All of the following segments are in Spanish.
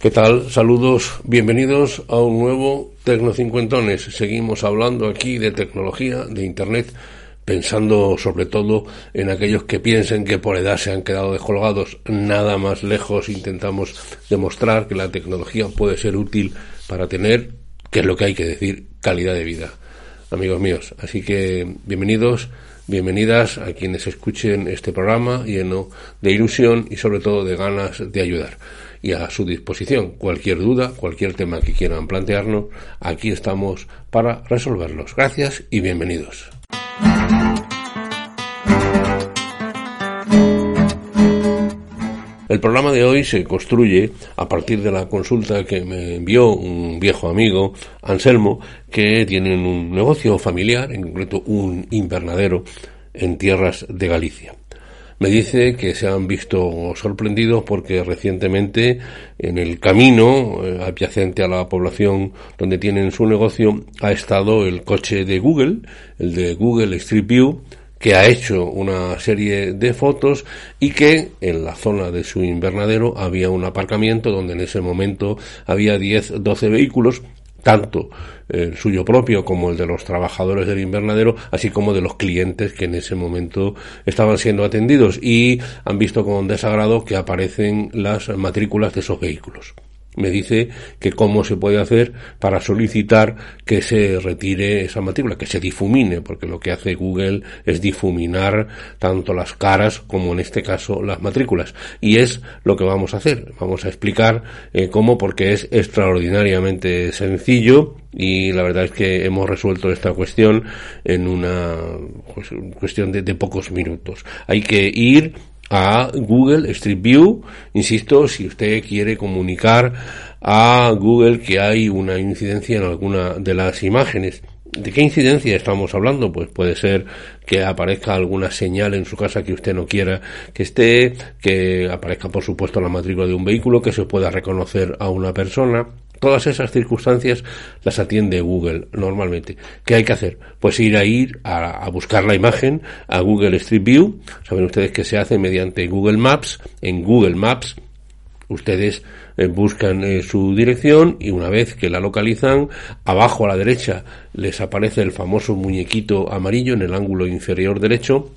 ¿Qué tal? Saludos, bienvenidos a un nuevo Tecnocincuentones. Seguimos hablando aquí de tecnología, de Internet, pensando sobre todo en aquellos que piensen que por edad se han quedado descolgados. Nada más lejos intentamos demostrar que la tecnología puede ser útil para tener, que es lo que hay que decir, calidad de vida. Amigos míos, así que bienvenidos bienvenidas a quienes escuchen este programa lleno de ilusión y sobre todo de ganas de ayudar y a su disposición. Cualquier duda, cualquier tema que quieran plantearnos, aquí estamos para resolverlos. Gracias y bienvenidos. El programa de hoy se construye a partir de la consulta que me envió un viejo amigo, Anselmo, que tiene un negocio familiar, en concreto un invernadero en tierras de Galicia me dice que se han visto sorprendidos porque recientemente en el camino eh, adyacente a la población donde tienen su negocio ha estado el coche de Google, el de Google Street View, que ha hecho una serie de fotos y que en la zona de su invernadero había un aparcamiento donde en ese momento había 10, 12 vehículos tanto el suyo propio como el de los trabajadores del invernadero, así como de los clientes que en ese momento estaban siendo atendidos y han visto con desagrado que aparecen las matrículas de esos vehículos me dice que cómo se puede hacer para solicitar que se retire esa matrícula, que se difumine, porque lo que hace Google es difuminar tanto las caras como en este caso las matrículas. Y es lo que vamos a hacer. Vamos a explicar eh, cómo, porque es extraordinariamente sencillo y la verdad es que hemos resuelto esta cuestión en una pues, cuestión de pocos minutos. Hay que ir a Google Street View. Insisto, si usted quiere comunicar a Google que hay una incidencia en alguna de las imágenes. ¿De qué incidencia estamos hablando? Pues puede ser que aparezca alguna señal en su casa que usted no quiera que esté, que aparezca por supuesto la matrícula de un vehículo, que se pueda reconocer a una persona, Todas esas circunstancias las atiende Google normalmente. ¿Qué hay que hacer? Pues ir a ir a, buscar la imagen a Google Street View. Saben ustedes que se hace mediante Google Maps. En Google Maps ustedes eh, buscan eh, su dirección y una vez que la localizan, abajo a la derecha les aparece el famoso muñequito amarillo en el ángulo inferior derecho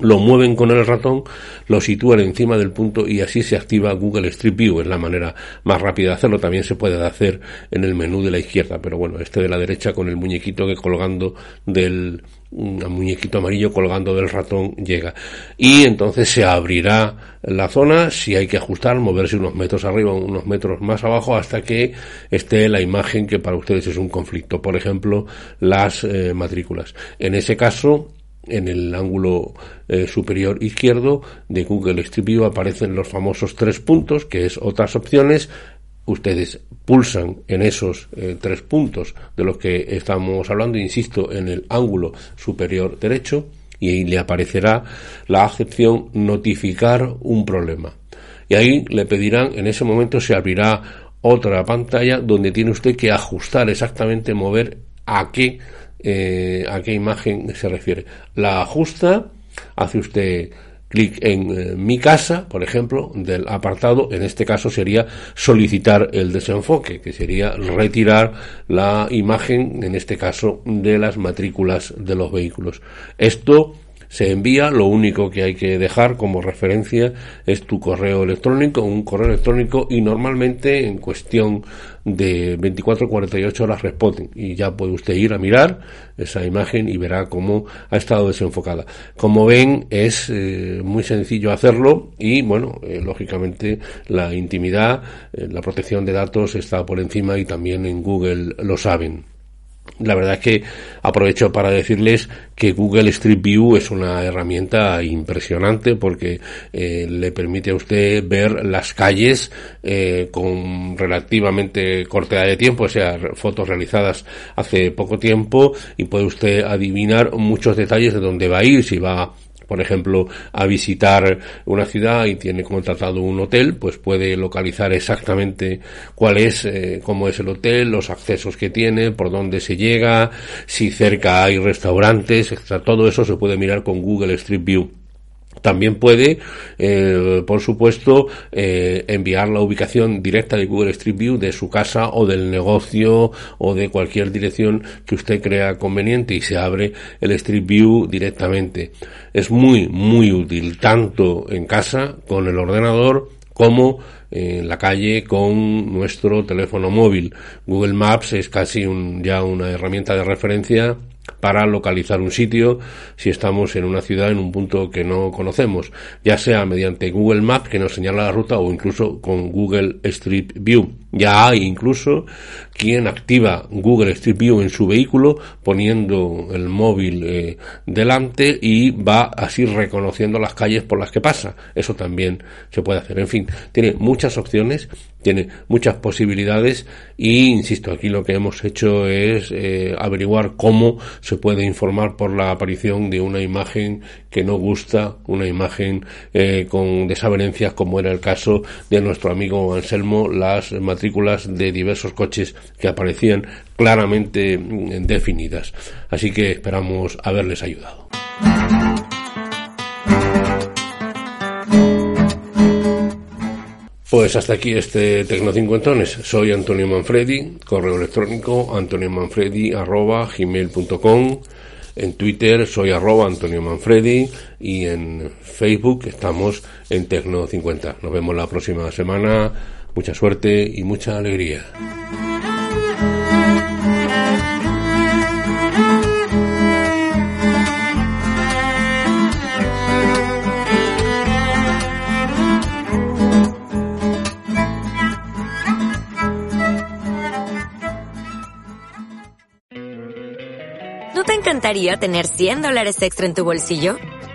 lo mueven con el ratón, lo sitúan encima del punto y así se activa Google Street View. Es la manera más rápida de hacerlo. También se puede hacer en el menú de la izquierda, pero bueno, este de la derecha con el muñequito que colgando del un muñequito amarillo colgando del ratón llega. Y entonces se abrirá la zona, si hay que ajustar, moverse unos metros arriba, unos metros más abajo, hasta que esté la imagen que para ustedes es un conflicto. Por ejemplo, las eh, matrículas. En ese caso, en el ángulo eh, superior izquierdo de Google Street View aparecen los famosos tres puntos, que es otras opciones. Ustedes pulsan en esos eh, tres puntos de los que estamos hablando, insisto, en el ángulo superior derecho, y ahí le aparecerá la acepción notificar un problema. Y ahí le pedirán, en ese momento se abrirá otra pantalla donde tiene usted que ajustar exactamente, mover a qué eh, a qué imagen se refiere. La ajusta, hace usted clic en eh, mi casa, por ejemplo, del apartado, en este caso sería solicitar el desenfoque, que sería retirar la imagen, en este caso, de las matrículas de los vehículos. Esto se envía, lo único que hay que dejar como referencia es tu correo electrónico, un correo electrónico y normalmente en cuestión de 24 48 horas responden y ya puede usted ir a mirar esa imagen y verá cómo ha estado desenfocada. Como ven es eh, muy sencillo hacerlo y bueno, eh, lógicamente la intimidad, eh, la protección de datos está por encima y también en Google lo saben. La verdad es que aprovecho para decirles que Google Street View es una herramienta impresionante porque eh, le permite a usted ver las calles eh, con relativamente corta de tiempo, o sea, fotos realizadas hace poco tiempo y puede usted adivinar muchos detalles de dónde va a ir, si va por ejemplo, a visitar una ciudad y tiene contratado un hotel, pues puede localizar exactamente cuál es, eh, cómo es el hotel, los accesos que tiene, por dónde se llega, si cerca hay restaurantes, etc. Todo eso se puede mirar con Google Street View. También puede, eh, por supuesto, eh, enviar la ubicación directa de Google Street View de su casa o del negocio o de cualquier dirección que usted crea conveniente y se abre el Street View directamente. Es muy, muy útil tanto en casa con el ordenador como en la calle con nuestro teléfono móvil. Google Maps es casi un, ya una herramienta de referencia para localizar un sitio si estamos en una ciudad en un punto que no conocemos, ya sea mediante Google Maps que nos señala la ruta o incluso con Google Street View. Ya hay incluso quien activa Google Street View en su vehículo poniendo el móvil eh, delante y va así reconociendo las calles por las que pasa. Eso también se puede hacer. En fin, tiene muchas opciones, tiene muchas posibilidades y, insisto, aquí lo que hemos hecho es eh, averiguar cómo se puede informar por la aparición de una imagen que no gusta, una imagen eh, con desavenencias como era el caso de nuestro amigo Anselmo, las matrículas de diversos coches que aparecían claramente mm, definidas. Así que esperamos haberles ayudado. Pues hasta aquí este Tecno Cincuentones. Soy Antonio Manfredi, correo electrónico antoniomanfredi arroba gmail.com. En Twitter soy arroba Antonio Manfredi y en Facebook estamos en Tecno 50. Nos vemos la próxima semana. Mucha suerte y mucha alegría. ¿No te encantaría tener 100 dólares extra en tu bolsillo?